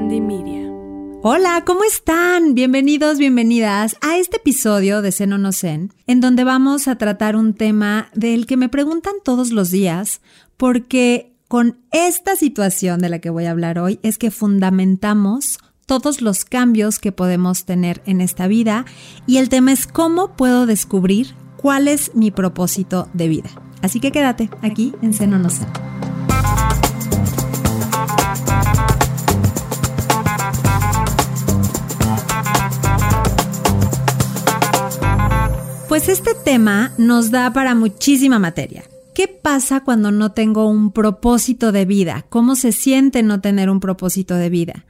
Media. Hola, ¿cómo están? Bienvenidos, bienvenidas a este episodio de Seno no Zen, en donde vamos a tratar un tema del que me preguntan todos los días, porque con esta situación de la que voy a hablar hoy es que fundamentamos todos los cambios que podemos tener en esta vida y el tema es cómo puedo descubrir cuál es mi propósito de vida. Así que quédate aquí en Seno no Zen. Pues este tema nos da para muchísima materia. ¿Qué pasa cuando no tengo un propósito de vida? ¿Cómo se siente no tener un propósito de vida?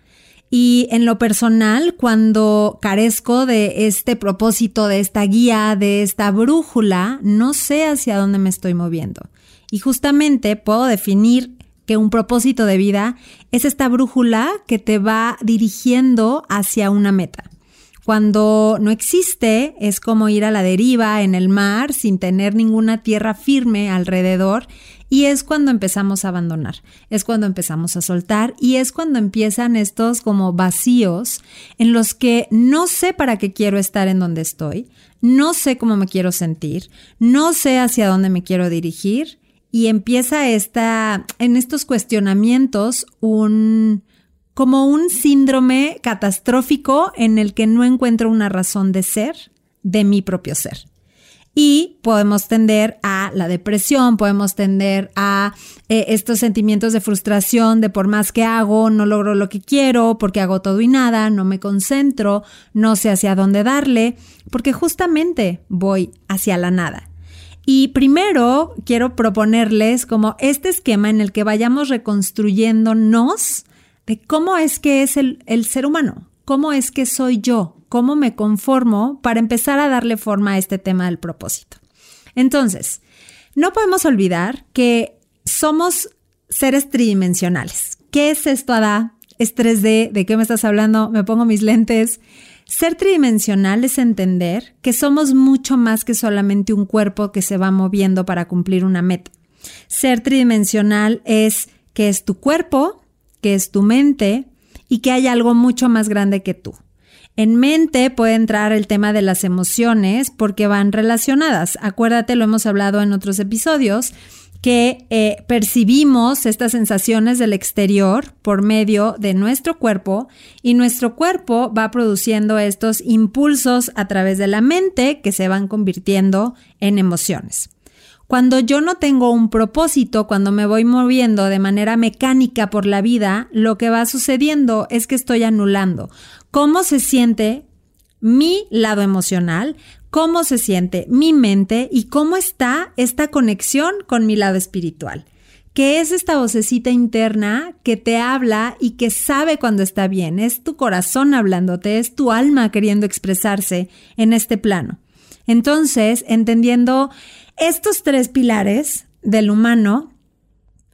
Y en lo personal, cuando carezco de este propósito, de esta guía, de esta brújula, no sé hacia dónde me estoy moviendo. Y justamente puedo definir que un propósito de vida es esta brújula que te va dirigiendo hacia una meta. Cuando no existe, es como ir a la deriva en el mar sin tener ninguna tierra firme alrededor y es cuando empezamos a abandonar, es cuando empezamos a soltar y es cuando empiezan estos como vacíos en los que no sé para qué quiero estar en donde estoy, no sé cómo me quiero sentir, no sé hacia dónde me quiero dirigir y empieza esta, en estos cuestionamientos un como un síndrome catastrófico en el que no encuentro una razón de ser de mi propio ser. Y podemos tender a la depresión, podemos tender a eh, estos sentimientos de frustración de por más que hago, no logro lo que quiero, porque hago todo y nada, no me concentro, no sé hacia dónde darle, porque justamente voy hacia la nada. Y primero quiero proponerles como este esquema en el que vayamos reconstruyéndonos de cómo es que es el, ser humano, cómo es que soy yo, cómo me conformo para empezar a darle forma a este tema del propósito. Entonces, no podemos olvidar que somos seres tridimensionales. ¿Qué es esto, Ada? ¿Es 3D? ¿De qué me estás hablando? Me pongo mis lentes. Ser tridimensional es entender que somos mucho más que solamente un cuerpo que se va moviendo para cumplir una meta. Ser tridimensional es que es tu cuerpo, que es tu mente y que hay algo mucho más grande que tú. En mente puede entrar el tema de las emociones porque van relacionadas. Acuérdate, lo hemos hablado en otros episodios, que eh, percibimos estas sensaciones del exterior por medio de nuestro cuerpo y nuestro cuerpo va produciendo estos impulsos a través de la mente que se van convirtiendo en emociones. Cuando yo no tengo un propósito, cuando me voy moviendo de manera mecánica por la vida, lo que va sucediendo es que estoy anulando cómo se siente mi lado emocional, cómo se siente mi mente y cómo está esta conexión con mi lado espiritual que es esta vocecita interna que te habla y que sabe cuando está bien. Es tu corazón hablándote, es tu alma queriendo expresarse en este plano. Entonces, entendiendo estos tres pilares del humano,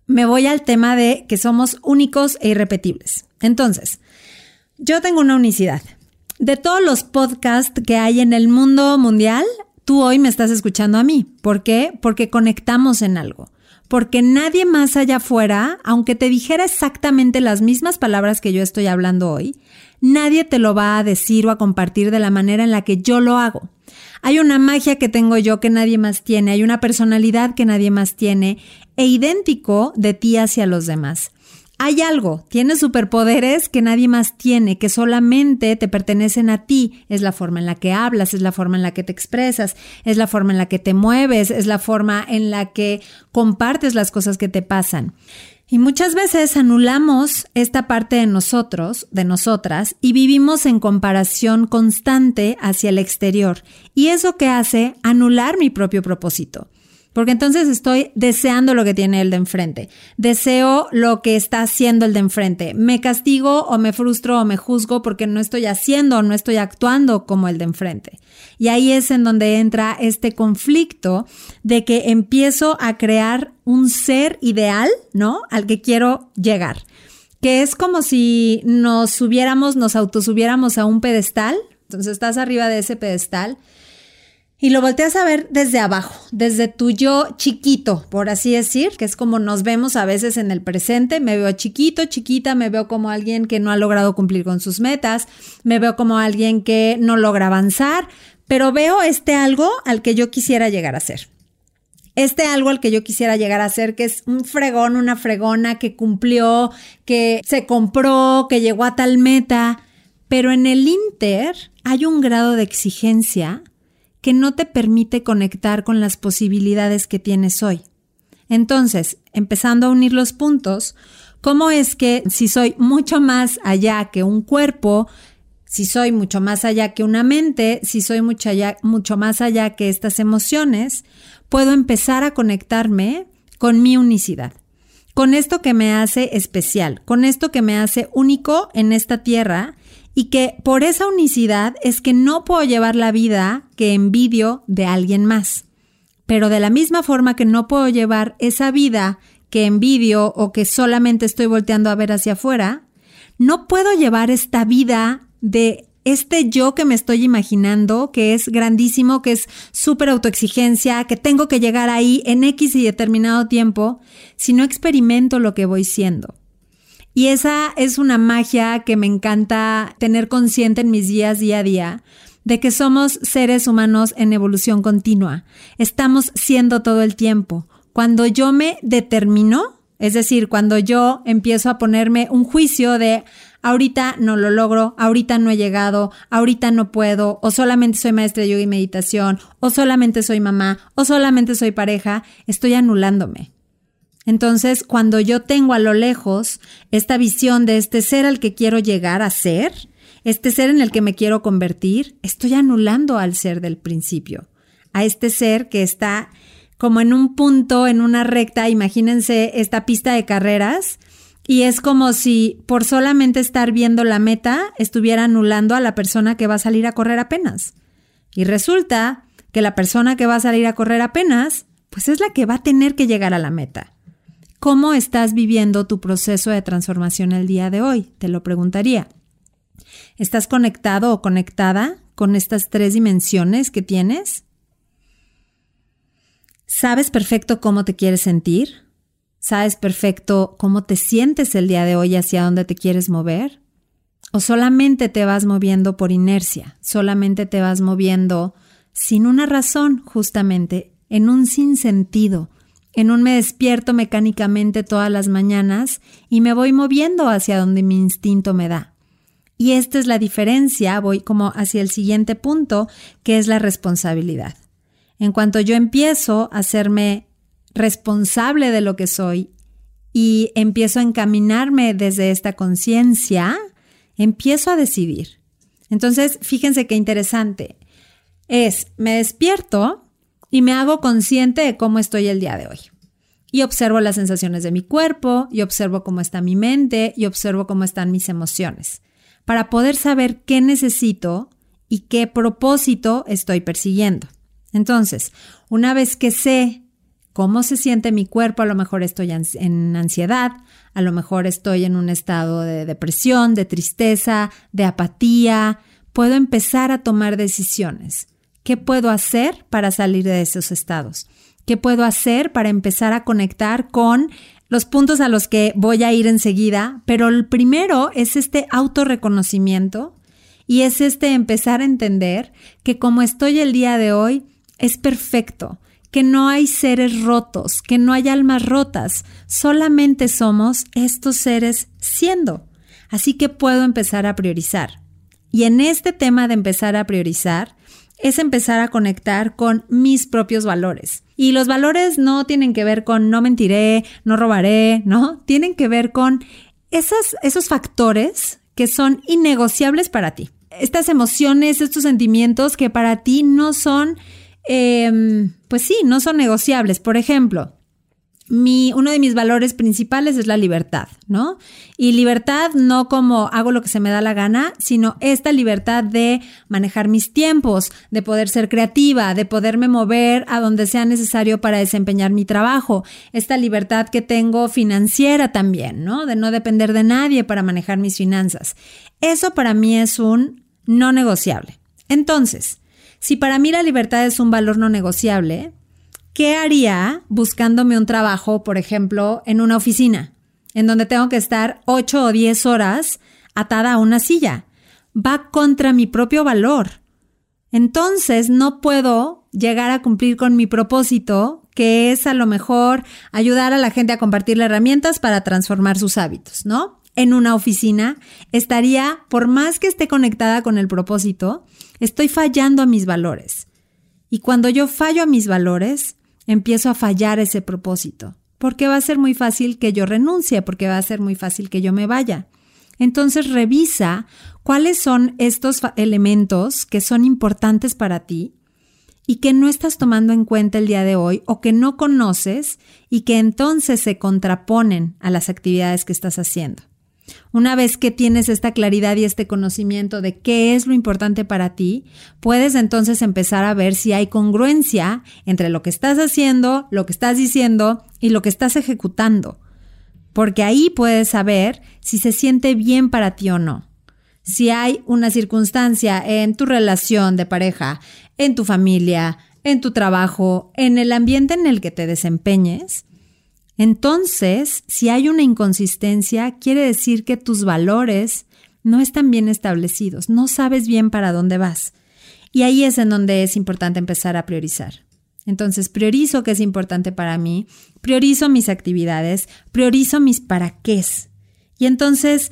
me voy al tema de que somos únicos e irrepetibles. Entonces, yo tengo una unicidad. De todos los podcasts que hay en el mundo mundial, tú hoy me estás escuchando a mí. ¿Por qué? Porque conectamos en algo. Porque nadie más allá afuera, aunque te dijera exactamente las mismas palabras que yo estoy hablando hoy, nadie te lo va a decir o a compartir de la manera en la que yo lo hago. Hay una magia que tengo yo que nadie más tiene, hay una personalidad que nadie más tiene e idéntico de ti hacia los demás. Hay algo, tienes superpoderes que nadie más tiene, que solamente te pertenecen a ti. Es la forma en la que hablas, es la forma en la que te expresas, es la forma en la que te mueves, es la forma en la que compartes las cosas que te pasan. Y muchas veces anulamos esta parte de nosotros, de nosotras, y vivimos en comparación constante hacia el exterior. Y eso que hace anular mi propio propósito. Porque entonces estoy deseando lo que tiene el de enfrente. Deseo lo que está haciendo el de enfrente. Me castigo o me frustro o me juzgo porque no estoy haciendo o no estoy actuando como el de enfrente. Y ahí es en donde entra este conflicto de que empiezo a crear un ser ideal, ¿no? Al que quiero llegar. Que es como si nos subiéramos, nos autosubiéramos a un pedestal. Entonces estás arriba de ese pedestal Y lo volteas a ver desde abajo, desde tu yo chiquito, por así decir, que es como nos vemos a veces en el presente. Me veo chiquito, chiquita, me veo como alguien que no ha logrado cumplir con sus metas, me veo como alguien que no logra avanzar, pero veo este algo al que yo quisiera llegar a ser. Este algo al que yo quisiera llegar a ser, que es un fregón, una fregona que cumplió, que se compró, que llegó a tal meta. Pero en el Inter hay un grado de exigencia que no te permite conectar con las posibilidades que tienes hoy. Entonces, empezando a unir los puntos, ¿cómo es que si soy mucho más allá que un cuerpo, si soy mucho más allá que una mente, si soy mucho, mucho más allá que estas emociones, puedo empezar a conectarme con mi unicidad? Con esto que me hace especial, con esto que me hace único en esta tierra y que por esa unicidad es que no puedo llevar la vida que envidio de alguien más. Pero de la misma forma que no puedo llevar esa vida que envidio o que solamente estoy volteando a ver hacia afuera, no puedo llevar esta vida de este yo que me estoy imaginando, que es grandísimo, que es súper autoexigencia, que tengo que llegar ahí en X y determinado tiempo, si no experimento lo que voy siendo. Y esa es una magia que me encanta tener consciente en mis días día a día, de que somos seres humanos en evolución continua. Estamos siendo todo el tiempo. Cuando yo me determino, es decir, cuando yo empiezo a ponerme un juicio de ahorita no lo logro, ahorita no he llegado, ahorita no puedo, o solamente soy maestra de yoga y meditación, o solamente soy mamá, o solamente soy pareja, estoy anulándome. Entonces, cuando yo tengo a lo lejos esta visión de este ser al que quiero llegar a ser, este ser en el que me quiero convertir, estoy anulando al ser del principio, a este ser que está como en un punto, en una recta, imagínense esta pista de carreras, y es como si por solamente estar viendo la meta estuviera anulando a la persona que va a salir a correr apenas. Y resulta que la persona que va a salir a correr apenas, pues es la que va a tener que llegar a la meta. ¿Cómo estás viviendo tu proceso de transformación el día de hoy? Te lo preguntaría. ¿Estás conectado o conectada con estas tres dimensiones que tienes? ¿Sabes perfecto cómo te quieres sentir? ¿Sabes perfecto cómo te sientes el día de hoy hacia dónde te quieres mover? ¿O solamente te vas moviendo por inercia? ¿Solamente te vas moviendo sin una razón, justamente, en un sinsentido, en un me despierto mecánicamente todas las mañanas y me voy moviendo hacia donde mi instinto me da. Y esta es la diferencia, voy como hacia el siguiente punto, que es la responsabilidad. En cuanto yo empiezo a hacerme responsable de lo que soy y empiezo a encaminarme desde esta conciencia, empiezo a decidir. Entonces, fíjense qué interesante. Es, me despierto y me hago consciente de cómo estoy el día de hoy. Y observo las sensaciones de mi cuerpo, y observo cómo está mi mente, y observo cómo están mis emociones, para poder saber qué necesito y qué propósito estoy persiguiendo. Entonces, una vez que sé cómo se siente mi cuerpo, a lo mejor estoy en ansiedad, a lo mejor estoy en un estado de depresión, de tristeza, de apatía, puedo empezar a tomar decisiones. ¿Qué puedo hacer para salir de esos estados? ¿Qué puedo hacer para empezar a conectar con los puntos a los que voy a ir enseguida? Pero el primero es este autorreconocimiento y es este empezar a entender que como estoy el día de hoy es perfecto, que no hay seres rotos, que no hay almas rotas, solamente somos estos seres siendo. Así que puedo empezar a priorizar. Y en este tema de empezar a priorizar, es empezar a conectar con mis propios valores. Y los valores no tienen que ver con no mentiré, no robaré, ¿no? Tienen que ver con esos factores que son innegociables para ti. Estas emociones, estos sentimientos que para ti no son, em, pues sí, no son negociables. Por ejemplo, mi, uno de mis valores principales es la libertad, ¿no? Y libertad no como hago lo que se me da la gana, sino esta libertad de manejar mis tiempos, de poder ser creativa, de poderme mover a donde sea necesario para desempeñar mi trabajo, esta libertad que tengo financiera también, ¿no? De no depender de nadie para manejar mis finanzas. Eso para mí es un no negociable. Entonces, Si para mí la libertad es un valor no negociable, ¿qué haría buscándome un trabajo, por ejemplo, en una oficina, en donde tengo que estar 8 o 10 horas atada a una silla? Va contra mi propio valor. Entonces no puedo llegar a cumplir con mi propósito, que es a lo mejor ayudar a la gente a compartir herramientas para transformar sus hábitos, ¿no? En una oficina estaría, por más que esté conectada con el propósito, estoy fallando a mis valores. Y cuando yo fallo a mis valores, empiezo a fallar ese propósito, porque va a ser muy fácil que yo renuncie, porque va a ser muy fácil que yo me vaya. Entonces revisa cuáles son estos elementos que son importantes para ti y que no estás tomando en cuenta el día de hoy o que no conoces y que entonces se contraponen a las actividades que estás haciendo. Una vez que tienes esta claridad y este conocimiento de qué es lo importante para ti, puedes entonces empezar a ver si hay congruencia entre lo que estás haciendo, lo que estás diciendo y lo que estás ejecutando. Porque ahí puedes saber si se siente bien para ti o no si hay una circunstancia en tu relación de pareja, en tu familia, en tu trabajo, en el ambiente en el que te desempeñes, entonces, si hay una inconsistencia, quiere decir que tus valores no están bien establecidos, no sabes bien para dónde vas. Y ahí es en donde es importante empezar a priorizar. Entonces, priorizo qué es importante para mí, priorizo mis actividades, priorizo mis para qué. Y entonces,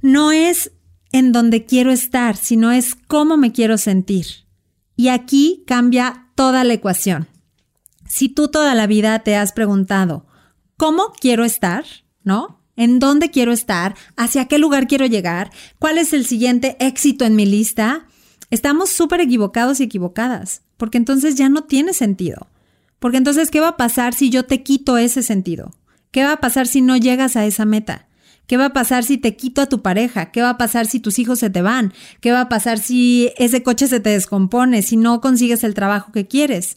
no es en donde quiero estar, sino es cómo me quiero sentir. Y aquí cambia toda la ecuación. Si tú toda la vida te has preguntado, ¿cómo quiero estar? ¿No? ¿En dónde quiero estar? ¿Hacia qué lugar quiero llegar? ¿Cuál es el siguiente éxito en mi lista? Estamos súper equivocados y equivocadas, porque entonces ya no tiene sentido. Porque entonces, ¿qué va a pasar si yo te quito ese sentido? ¿Qué va a pasar si no llegas a esa meta? ¿Qué va a pasar si te quito a tu pareja? ¿Qué va a pasar si tus hijos se te van? ¿Qué va a pasar si ese coche se te descompone? Si no consigues el trabajo que quieres.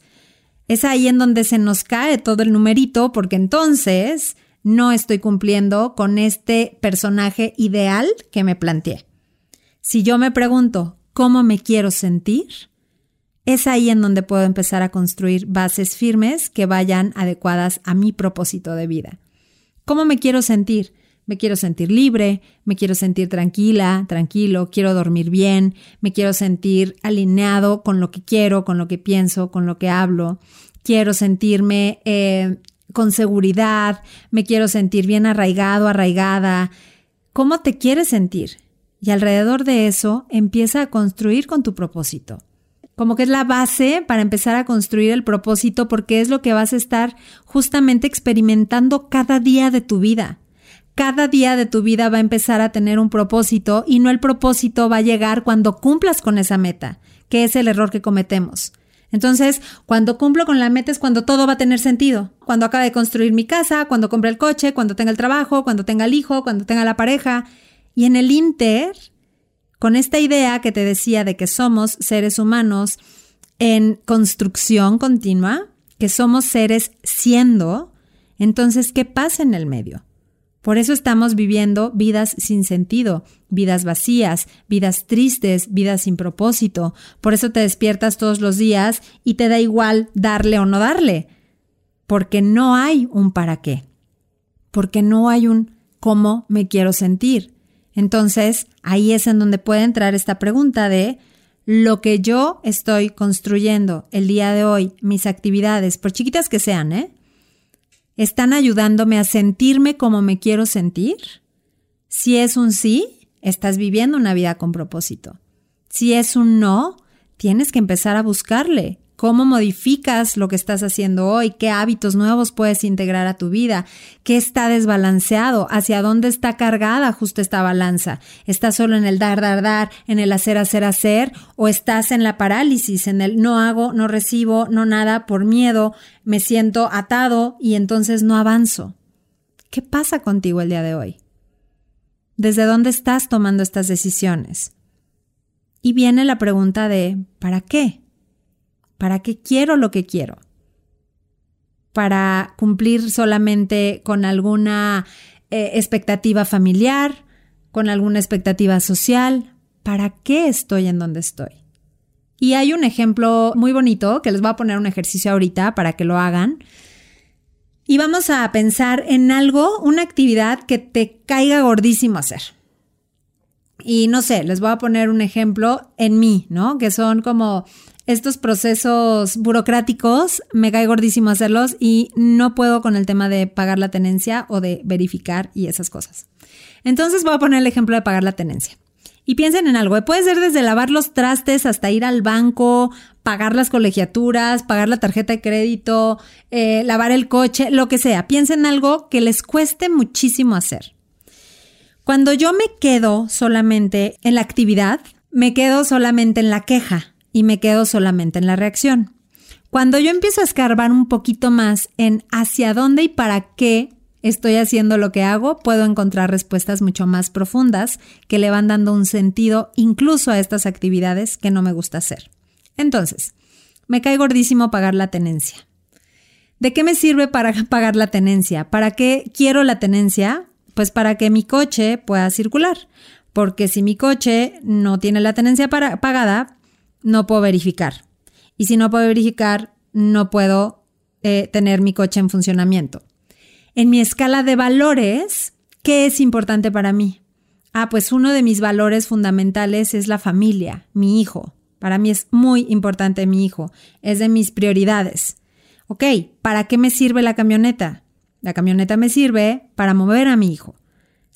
Es ahí en donde se nos cae todo el numerito porque entonces no estoy cumpliendo con este personaje ideal que me planteé. Si yo me pregunto cómo me quiero sentir, es ahí en donde puedo empezar a construir bases firmes que vayan adecuadas a mi propósito de vida. ¿Cómo me quiero sentir? Me quiero sentir libre, me quiero sentir tranquila, tranquilo, quiero dormir bien, me quiero sentir alineado con lo que quiero, con lo que pienso, con lo que hablo. Quiero sentirme eh, con seguridad, me quiero sentir bien arraigado, arraigada. ¿Cómo te quieres sentir? Y alrededor de eso empieza a construir con tu propósito. Como que es la base para empezar a construir el propósito porque es lo que vas a estar justamente experimentando cada día de tu vida cada día de tu vida va a empezar a tener un propósito y no el propósito va a llegar cuando cumplas con esa meta, que es el error que cometemos. Entonces, cuando cumplo con la meta es cuando todo va a tener sentido. Cuando acabe de construir mi casa, cuando compre el coche, cuando tenga el trabajo, cuando tenga el hijo, cuando tenga la pareja. Y en el Inter, con esta idea que te decía de que somos seres humanos en construcción continua, que somos seres siendo, entonces, ¿qué pasa en el medio? Por eso estamos viviendo vidas sin sentido, vidas vacías, vidas tristes, vidas sin propósito. Por eso te despiertas todos los días y te da igual darle o no darle. Porque no hay un para qué. Porque no hay un cómo me quiero sentir. Entonces, ahí es en donde puede entrar esta pregunta de lo que yo estoy construyendo el día de hoy, mis actividades, por chiquitas que sean, ¿eh? ¿Están ayudándome a sentirme como me quiero sentir? Si es un sí, estás viviendo una vida con propósito. Si es un no, tienes que empezar a buscarle cómo modificas lo que estás haciendo hoy, qué hábitos nuevos puedes integrar a tu vida, qué está desbalanceado, hacia dónde está cargada justo esta balanza. ¿Estás solo en el dar, dar, dar, en el hacer, hacer, hacer? ¿O estás en la parálisis, en el no hago, no recibo, no nada por miedo, me siento atado y entonces no avanzo? ¿Qué pasa contigo el día de hoy? ¿Desde dónde estás tomando estas decisiones? Y viene la pregunta de ¿para qué? ¿Para qué quiero lo que quiero? ¿Para cumplir solamente con alguna eh, expectativa familiar, con alguna expectativa social? ¿Para qué estoy en donde estoy? Y hay un ejemplo muy bonito que les voy a poner un ejercicio ahorita para que lo hagan. Y vamos a pensar en algo, una actividad que te caiga gordísimo hacer. Y no sé, les voy a poner un ejemplo en mí, ¿no? Que son como estos procesos burocráticos, me cae gordísimo hacerlos y no puedo con el tema de pagar la tenencia o de verificar y esas cosas. Entonces voy a poner el ejemplo de pagar la tenencia. Y piensen en algo, puede ser desde lavar los trastes hasta ir al banco, pagar las colegiaturas, pagar la tarjeta de crédito, eh, lavar el coche, lo que sea. Piensen en algo que les cueste muchísimo hacer. Cuando yo me quedo solamente en la actividad, me quedo solamente en la queja y me quedo solamente en la reacción. Cuando yo empiezo a escarbar un poquito más en hacia dónde y para qué estoy haciendo lo que hago, puedo encontrar respuestas mucho más profundas que le van dando un sentido incluso a estas actividades que no me gusta hacer. Entonces, me cae gordísimo pagar la tenencia. ¿De qué me sirve para pagar la tenencia? ¿Para qué quiero la tenencia? Pues para que mi coche pueda circular. Porque si mi coche no tiene la tenencia pagada, no puedo verificar. Y si no puedo verificar, no puedo eh, tener mi coche en funcionamiento en mi escala de valores, ¿qué es importante para mí? Ah, pues uno de mis valores fundamentales es la familia, mi hijo. Para mí es muy importante mi hijo, es de mis prioridades. Ok, ¿para qué me sirve la camioneta? La camioneta me sirve para mover a mi hijo.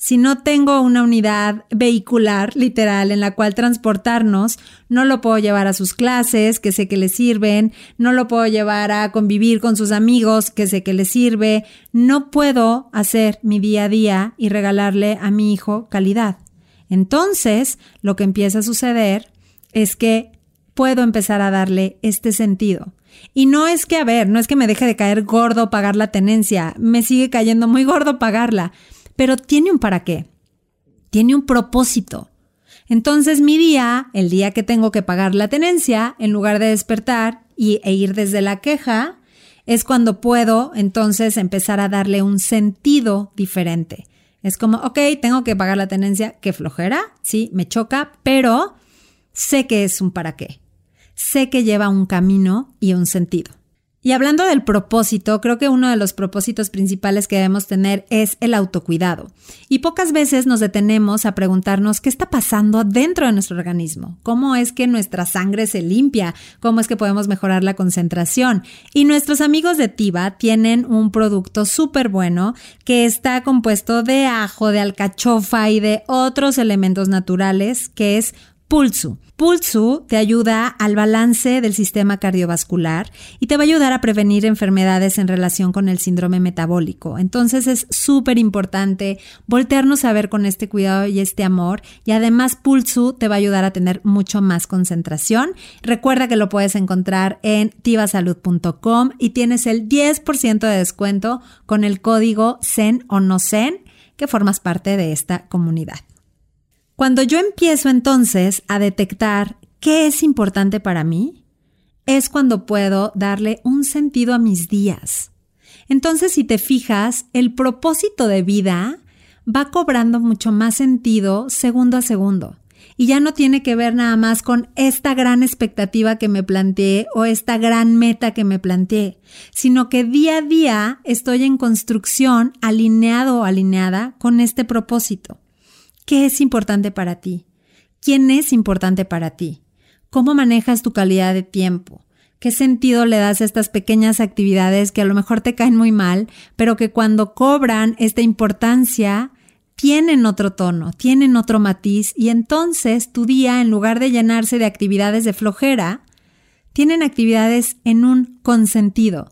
Si no tengo una unidad vehicular literal en la cual transportarnos, no lo puedo llevar a sus clases, que sé que le sirven, no lo puedo llevar a convivir con sus amigos, que sé que le sirve, no puedo hacer mi día a día y regalarle a mi hijo calidad. Entonces, lo que empieza a suceder es que puedo empezar a darle este sentido. Y no es que, a ver, no es que me deje de caer gordo pagar la tenencia, me sigue cayendo muy gordo pagarla pero tiene un para qué, tiene un propósito. Entonces mi día, el día que tengo que pagar la tenencia, en lugar de despertar y, e ir desde la queja, es cuando puedo entonces empezar a darle un sentido diferente. Es como, ok, tengo que pagar la tenencia, qué flojera, sí, me choca, pero sé que es un para qué. Sé que lleva un camino y un sentido. Y hablando del propósito, creo que uno de los propósitos principales que debemos tener es el autocuidado. Y pocas veces nos detenemos a preguntarnos qué está pasando dentro de nuestro organismo, cómo es que nuestra sangre se limpia, cómo es que podemos mejorar la concentración. Y nuestros amigos de Tiva tienen un producto súper bueno que está compuesto de ajo, de alcachofa y de otros elementos naturales, que es Pulsu. Pulsu te ayuda al balance del sistema cardiovascular y te va a ayudar a prevenir enfermedades en relación con el síndrome metabólico. Entonces es súper importante voltearnos a ver con este cuidado y este amor y además Pulsu te va a ayudar a tener mucho más concentración. Recuerda que lo puedes encontrar en tivasalud.com y tienes el 10% de descuento con el código CEN o no CEN que formas parte de esta comunidad. Cuando yo empiezo entonces a detectar qué es importante para mí, es cuando puedo darle un sentido a mis días. Entonces, si te fijas, el propósito de vida va cobrando mucho más sentido segundo a segundo. Y ya no tiene que ver nada más con esta gran expectativa que me planteé o esta gran meta que me planteé, sino que día a día estoy en construcción alineado o alineada con este propósito. ¿Qué es importante para ti? ¿Quién es importante para ti? ¿Cómo manejas tu calidad de tiempo? ¿Qué sentido le das a estas pequeñas actividades que a lo mejor te caen muy mal, pero que cuando cobran esta importancia tienen otro tono, tienen otro matiz y entonces tu día, en lugar de llenarse de actividades de flojera, tienen actividades en un consentido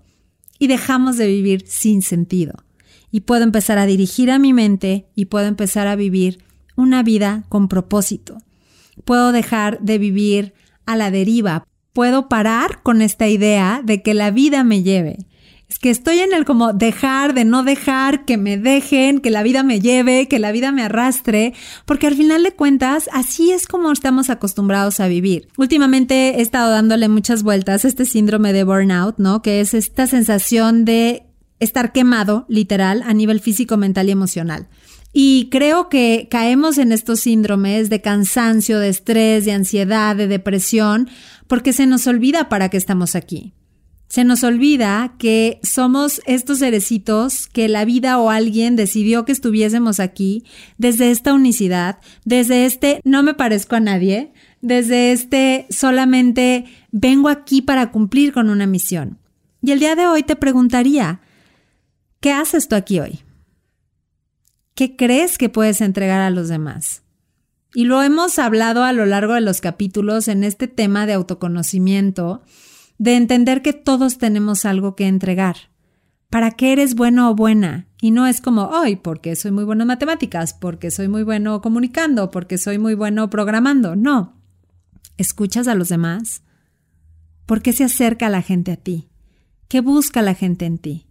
y dejamos de vivir sin sentido. Y puedo empezar a dirigir a mi mente y puedo empezar a vivir una vida con propósito. Puedo dejar de vivir a la deriva. Puedo parar con esta idea de que la vida me lleve. Es que estoy en el como dejar, de no dejar, que me dejen, que la vida me lleve, que la vida me arrastre, porque al final de cuentas así es como estamos acostumbrados a vivir. Últimamente he estado dándole muchas vueltas a este síndrome de burnout, ¿no? Que es esta sensación de estar quemado, literal, a nivel físico, mental y emocional. Y creo que caemos en estos síndromes de cansancio, de estrés, de ansiedad, de depresión, porque se nos olvida para qué estamos aquí. Se nos olvida que somos estos cerecitos que la vida o alguien decidió que estuviésemos aquí desde esta unicidad, desde este no me parezco a nadie, desde este solamente vengo aquí para cumplir con una misión. Y el día de hoy te preguntaría, ¿qué haces tú aquí hoy? ¿Qué crees que puedes entregar a los demás? Y lo hemos hablado a lo largo de los capítulos en este tema de autoconocimiento, de entender que todos tenemos algo que entregar. ¿Para qué eres bueno o buena? Y no es como, hoy, porque soy muy bueno en matemáticas, porque soy muy bueno comunicando, porque soy muy bueno programando. No. ¿Escuchas a los demás? ¿Por qué se acerca la gente a ti? ¿Qué busca la gente en ti?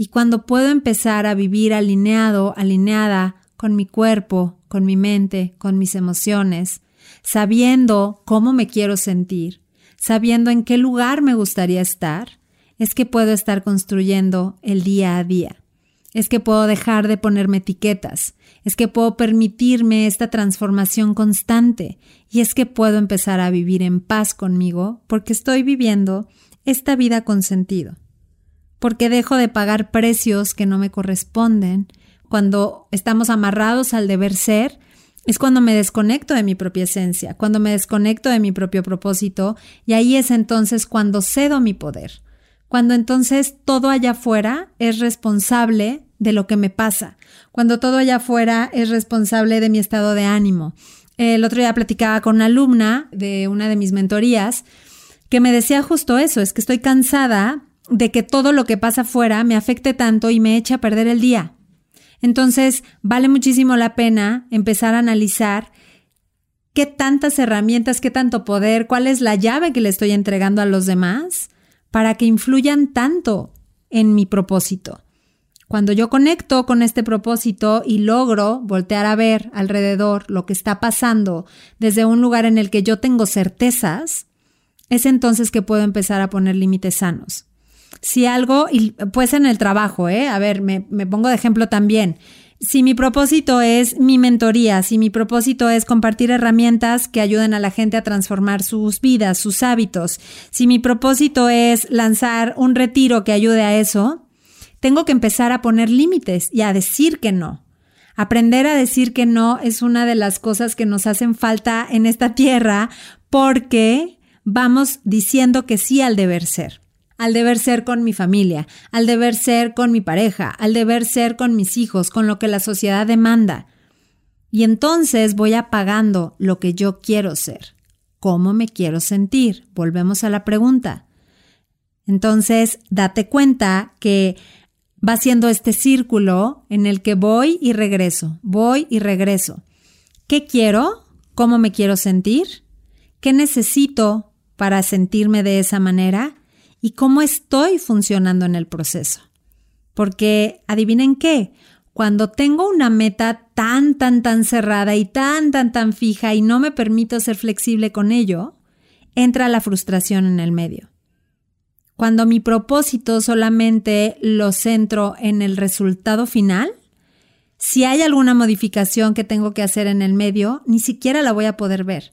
Y cuando puedo empezar a vivir alineado, alineada con mi cuerpo, con mi mente, con mis emociones, sabiendo cómo me quiero sentir, sabiendo en qué lugar me gustaría estar, es que puedo estar construyendo el día a día. Es que puedo dejar de ponerme etiquetas, es que puedo permitirme esta transformación constante y es que puedo empezar a vivir en paz conmigo porque estoy viviendo esta vida con sentido. Porque dejo de pagar precios que no me corresponden. Cuando estamos amarrados al deber ser, es cuando me desconecto de mi propia esencia, cuando me desconecto de mi propio propósito, y ahí es entonces cuando cedo mi poder, cuando entonces todo allá afuera es responsable de lo que me pasa, cuando todo allá afuera es responsable de mi estado de ánimo. El otro día platicaba con una alumna de una de mis mentorías que me decía justo eso, es que estoy cansada de que todo lo que pasa afuera me afecte tanto y me eche a perder el día. Entonces, vale muchísimo la pena empezar a analizar qué tantas herramientas, qué tanto poder, cuál es la llave que le estoy entregando a los demás para que influyan tanto en mi propósito. Cuando yo conecto con este propósito y logro voltear a ver alrededor lo que está pasando desde un lugar en el que yo tengo certezas, es entonces que puedo empezar a poner límites sanos si algo, y pues en el trabajo, ¿eh? A ver, me, me pongo de ejemplo también. Si mi propósito es mi mentoría, si mi propósito es compartir herramientas que ayuden a la gente a transformar sus vidas, sus hábitos, si mi propósito es lanzar un retiro que ayude a eso, tengo que empezar a poner límites y a decir que no. Aprender a decir que no es una de las cosas que nos hacen falta en esta tierra porque vamos diciendo que sí al deber ser al deber ser con mi familia, al deber ser con mi pareja, al deber ser con mis hijos, con lo que la sociedad demanda. Y entonces voy apagando lo que yo quiero ser. ¿Cómo me quiero sentir? Volvemos a la pregunta. Entonces, date cuenta que va siendo este círculo en el que voy y regreso, voy y regreso. ¿Qué quiero? ¿Cómo me quiero sentir? ¿Qué necesito para sentirme de esa manera? Y cómo estoy funcionando en el proceso. Porque adivinen qué, cuando tengo una meta tan, tan, tan cerrada y tan, tan, tan fija y no me permito ser flexible con ello, entra la frustración en el medio. Cuando mi propósito solamente lo centro en el resultado final, si hay alguna modificación que tengo que hacer en el medio, ni siquiera la voy a poder ver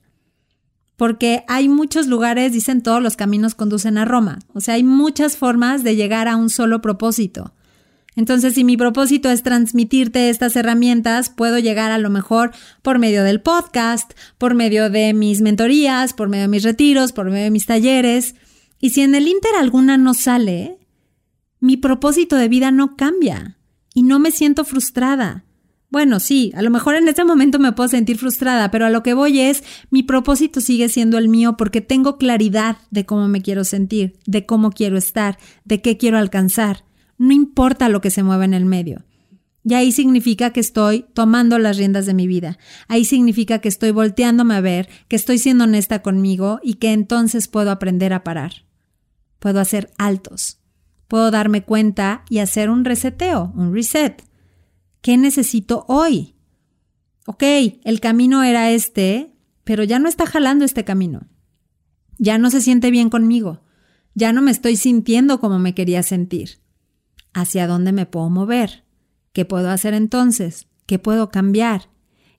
porque hay muchos lugares, dicen todos los caminos conducen a Roma, o sea, hay muchas formas de llegar a un solo propósito. Entonces, si mi propósito es transmitirte estas herramientas, puedo llegar a lo mejor por medio del podcast, por medio de mis mentorías, por medio de mis retiros, por medio de mis talleres. Y si en el Inter alguna no sale, mi propósito de vida no cambia y no me siento frustrada. Bueno, sí, a lo mejor en este momento me puedo sentir frustrada, pero a lo que voy es, mi propósito sigue siendo el mío porque tengo claridad de cómo me quiero sentir, de cómo quiero estar, de qué quiero alcanzar. No importa lo que se mueva en el medio. Y ahí significa que estoy tomando las riendas de mi vida. Ahí significa que estoy volteándome a ver, que estoy siendo honesta conmigo y que entonces puedo aprender a parar. Puedo hacer altos. Puedo darme cuenta y hacer un reseteo, un reset ¿Qué necesito hoy? Ok, el camino era este, pero ya no está jalando este camino. Ya no se siente bien conmigo. Ya no me estoy sintiendo como me quería sentir. ¿Hacia dónde me puedo mover? ¿Qué puedo hacer entonces? ¿Qué puedo cambiar?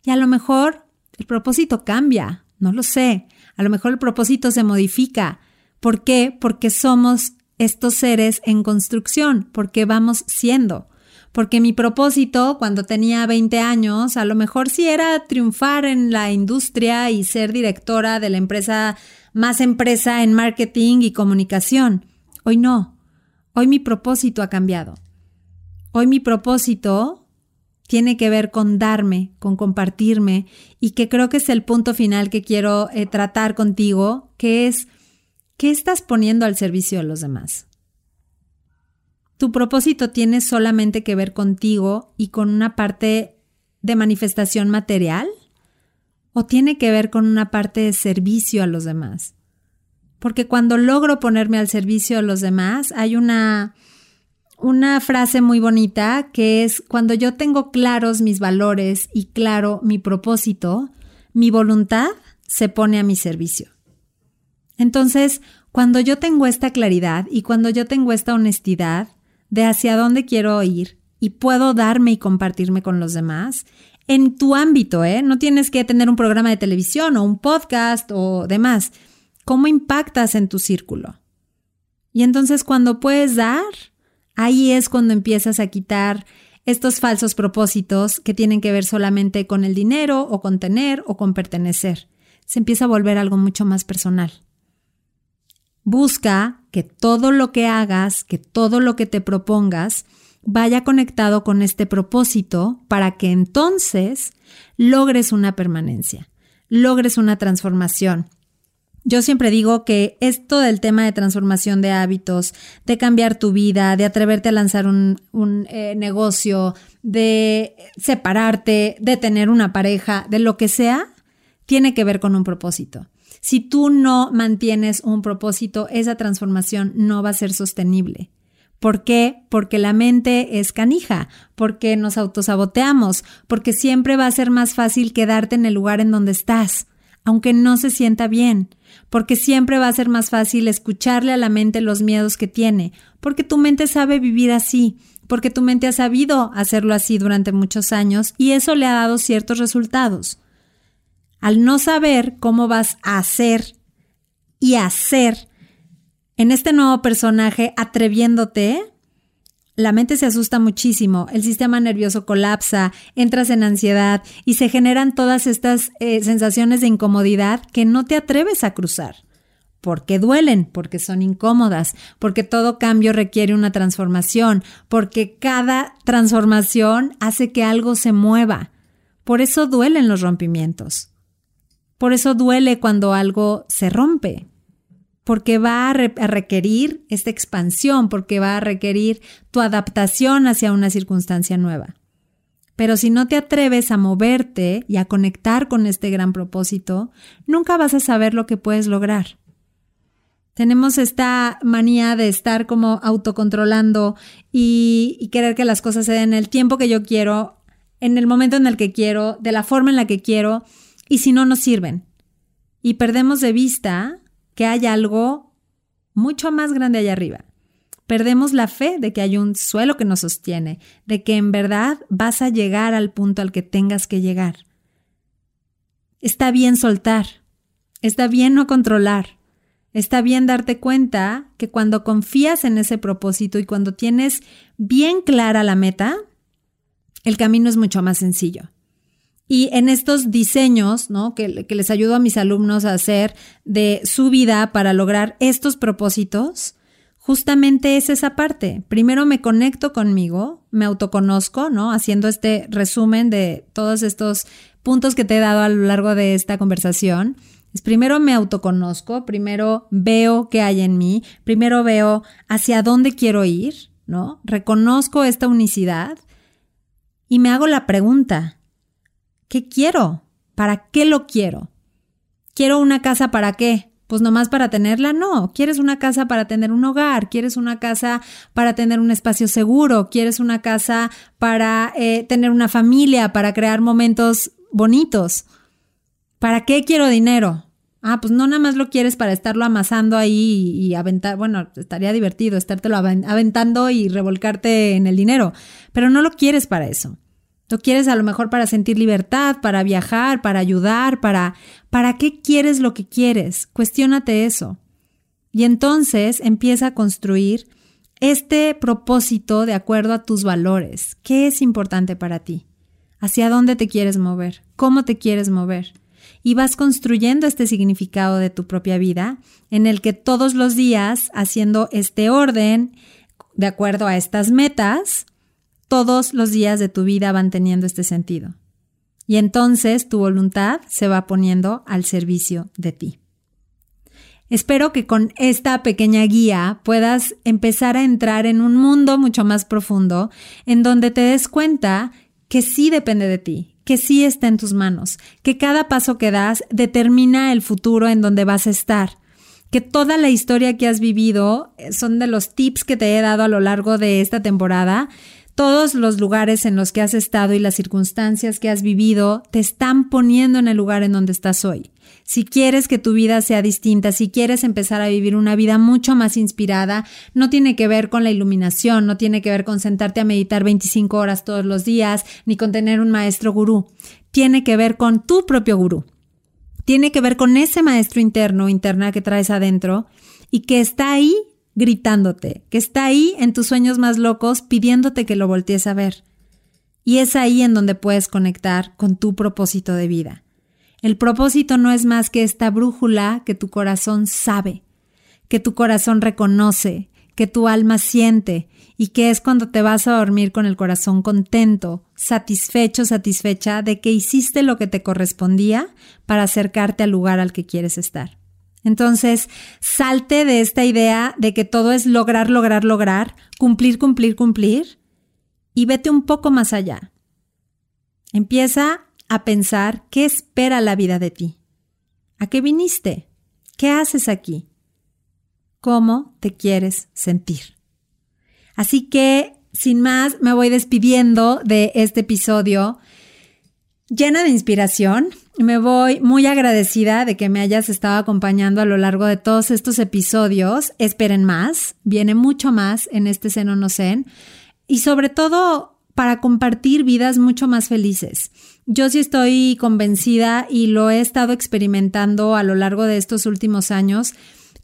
Y a lo mejor el propósito cambia, no lo sé. A lo mejor el propósito se modifica. ¿Por qué? Porque somos estos seres en construcción, porque vamos siendo. Porque mi propósito cuando tenía 20 años, a lo mejor sí era triunfar en la industria y ser directora de la empresa más empresa en marketing y comunicación. Hoy no. Hoy mi propósito ha cambiado. Hoy mi propósito tiene que ver con darme, con compartirme y que creo que es el punto final que quiero eh, tratar contigo, que es ¿qué estás poniendo al servicio de los demás? ¿Tu propósito tiene solamente que ver contigo y con una parte de manifestación material? ¿O tiene que ver con una parte de servicio a los demás? Porque cuando logro ponerme al servicio de los demás, hay una, una frase muy bonita que es cuando yo tengo claros mis valores y claro mi propósito, mi voluntad se pone a mi servicio. Entonces, cuando yo tengo esta claridad y cuando yo tengo esta honestidad de hacia dónde quiero ir y puedo darme y compartirme con los demás, en tu ámbito, ¿eh? No tienes que tener un programa de televisión o un podcast o demás. ¿Cómo impactas en tu círculo? Y entonces cuando puedes dar, ahí es cuando empiezas a quitar estos falsos propósitos que tienen que ver solamente con el dinero o con tener o con pertenecer. Se empieza a volver algo mucho más personal. Busca que todo lo que hagas, que todo lo que te propongas, vaya conectado con este propósito para que entonces logres una permanencia, logres una transformación. Yo siempre digo que esto del tema de transformación de hábitos, de cambiar tu vida, de atreverte a lanzar un, eh, negocio, de separarte, de tener una pareja, de lo que sea, tiene que ver con un propósito. Si tú no mantienes un propósito, esa transformación no va a ser sostenible. ¿Por qué? Porque la mente es canija, porque nos autosaboteamos, porque siempre va a ser más fácil quedarte en el lugar en donde estás, aunque no se sienta bien, porque siempre va a ser más fácil escucharle a la mente los miedos que tiene, porque tu mente sabe vivir así, porque tu mente ha sabido hacerlo así durante muchos años y eso le ha dado ciertos resultados. Al no saber cómo vas a hacer y hacer en este nuevo personaje, atreviéndote, la mente se asusta muchísimo, el sistema nervioso colapsa, entras en ansiedad y se generan todas estas eh, sensaciones de incomodidad que no te atreves a cruzar. Porque duelen, porque son incómodas, porque todo cambio requiere una transformación, porque cada transformación hace que algo se mueva. Por eso duelen los rompimientos. Por eso duele cuando algo se rompe porque va a, requerir esta expansión, porque va a requerir tu adaptación hacia una circunstancia nueva. Pero si no te atreves a moverte y a conectar con este gran propósito, nunca vas a saber lo que puedes lograr. Tenemos esta manía de estar como autocontrolando y, y, querer que las cosas se den en el tiempo que yo quiero, en el momento en el que quiero, de la forma en la que quiero, y si no nos sirven. Y perdemos de vista que hay algo mucho más grande allá arriba. Perdemos la fe de que hay un suelo que nos sostiene, de que en verdad vas a llegar al punto al que tengas que llegar. Está bien soltar, está bien no controlar, está bien darte cuenta que cuando confías en ese propósito y cuando tienes bien clara la meta, el camino es mucho más sencillo. Y en estos diseños, ¿no? Que, les ayudo a mis alumnos a hacer de su vida para lograr estos propósitos, justamente es esa parte. Primero me conecto conmigo, me autoconozco, ¿no? Haciendo este resumen de todos estos puntos que te he dado a lo largo de esta conversación. Primero me autoconozco, primero veo qué hay en mí, primero veo hacia dónde quiero ir, ¿no? Reconozco esta unicidad y me hago la pregunta, ¿Qué quiero? ¿Para qué lo quiero? ¿Quiero una casa para qué? Pues nomás para tenerla, no. Quieres una casa para tener un hogar, quieres una casa para tener un espacio seguro, quieres una casa para eh, tener una familia, para crear momentos bonitos. ¿Para qué quiero dinero? Ah, pues no nada más lo quieres para estarlo amasando ahí y, aventar, bueno, estaría divertido estártelo aventando y revolcarte en el dinero, pero no lo quieres para eso. Lo quieres a lo mejor para sentir libertad, para viajar, para ayudar, para... ¿Para qué quieres lo que quieres? Cuestiónate eso. Y entonces empieza a construir este propósito de acuerdo a tus valores. ¿Qué es importante para ti? ¿Hacia dónde te quieres mover? ¿Cómo te quieres mover? Y vas construyendo este significado de tu propia vida en el que todos los días, haciendo este orden, de acuerdo a estas metas, todos los días de tu vida van teniendo este sentido. Y entonces tu voluntad se va poniendo al servicio de ti. Espero que con esta pequeña guía puedas empezar a entrar en un mundo mucho más profundo, en donde te des cuenta que sí depende de ti, que sí está en tus manos, que cada paso que das determina el futuro en donde vas a estar, que toda la historia que has vivido son de los tips que te he dado a lo largo de esta temporada todos los lugares en los que has estado y las circunstancias que has vivido te están poniendo en el lugar en donde estás hoy. Si quieres que tu vida sea distinta, si quieres empezar a vivir una vida mucho más inspirada, no tiene que ver con la iluminación, no tiene que ver con sentarte a meditar 25 horas todos los días, ni con tener un maestro gurú. Tiene que ver con tu propio gurú. Tiene que ver con ese maestro interno, interna que traes adentro y que está ahí gritándote, que está ahí en tus sueños más locos pidiéndote que lo voltees a ver. Y es ahí en donde puedes conectar con tu propósito de vida. El propósito no es más que esta brújula que tu corazón sabe, que tu corazón reconoce, que tu alma siente y que es cuando te vas a dormir con el corazón contento, satisfecho, satisfecha de que hiciste lo que te correspondía para acercarte al lugar al que quieres estar. Entonces, salte de esta idea de que todo es lograr, lograr, lograr, cumplir, cumplir, cumplir, y vete un poco más allá. Empieza a pensar qué espera la vida de ti. ¿A qué viniste? ¿Qué haces aquí? ¿Cómo te quieres sentir? Así que, sin más, me voy despidiendo de este episodio llena de inspiración. Me voy muy agradecida de que me hayas estado acompañando a lo largo de todos estos episodios. Esperen más, viene mucho más en este Seno No Zen y sobre todo para compartir vidas mucho más felices. Yo sí estoy convencida y lo he estado experimentando a lo largo de estos últimos años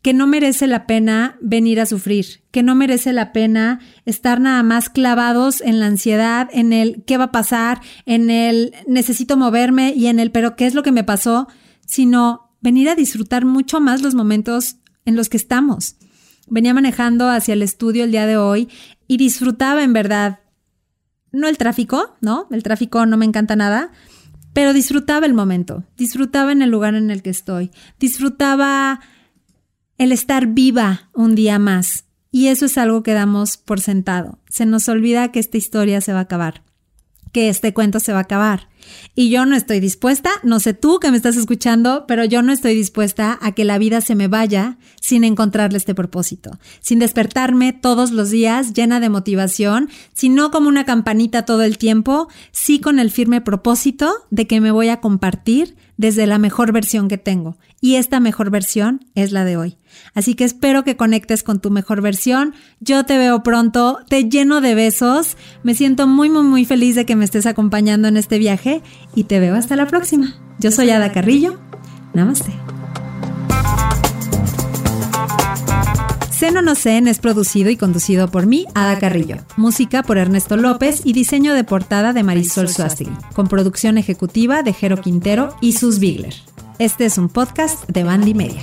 que no merece la pena venir a sufrir, que no merece la pena estar nada más clavados en la ansiedad, en el qué va a pasar, en el necesito moverme y en el pero qué es lo que me pasó, sino venir a disfrutar mucho más los momentos en los que estamos. Venía manejando hacia el estudio el día de hoy y disfrutaba en verdad, no el tráfico, ¿no? El tráfico no me encanta nada, pero disfrutaba el momento, disfrutaba en el lugar en el que estoy, disfrutaba el estar viva un día más. Y eso es algo que damos por sentado. Se nos olvida que esta historia se va a acabar, que este cuento se va a acabar. Y yo no estoy dispuesta, no sé tú que me estás escuchando, pero yo no estoy dispuesta a que la vida se me vaya sin encontrarle este propósito, sin despertarme todos los días llena de motivación, sino como una campanita todo el tiempo, sí con el firme propósito de que me voy a compartir desde la mejor versión que tengo. Y esta mejor versión es la de hoy. Así que espero que conectes con tu mejor versión. Yo te veo pronto, te lleno de besos. Me siento muy, muy, muy feliz de que me estés acompañando en este viaje y te veo hasta la próxima. Yo soy Ada Carrillo. Namaste. Seno No Zen es producido y conducido por mí, Ada Carrillo. Música por Ernesto López y diseño de portada de Marisol Suástegui. Con producción ejecutiva de Jero Quintero y Sus Bigler. Este es un podcast de Bandy Media.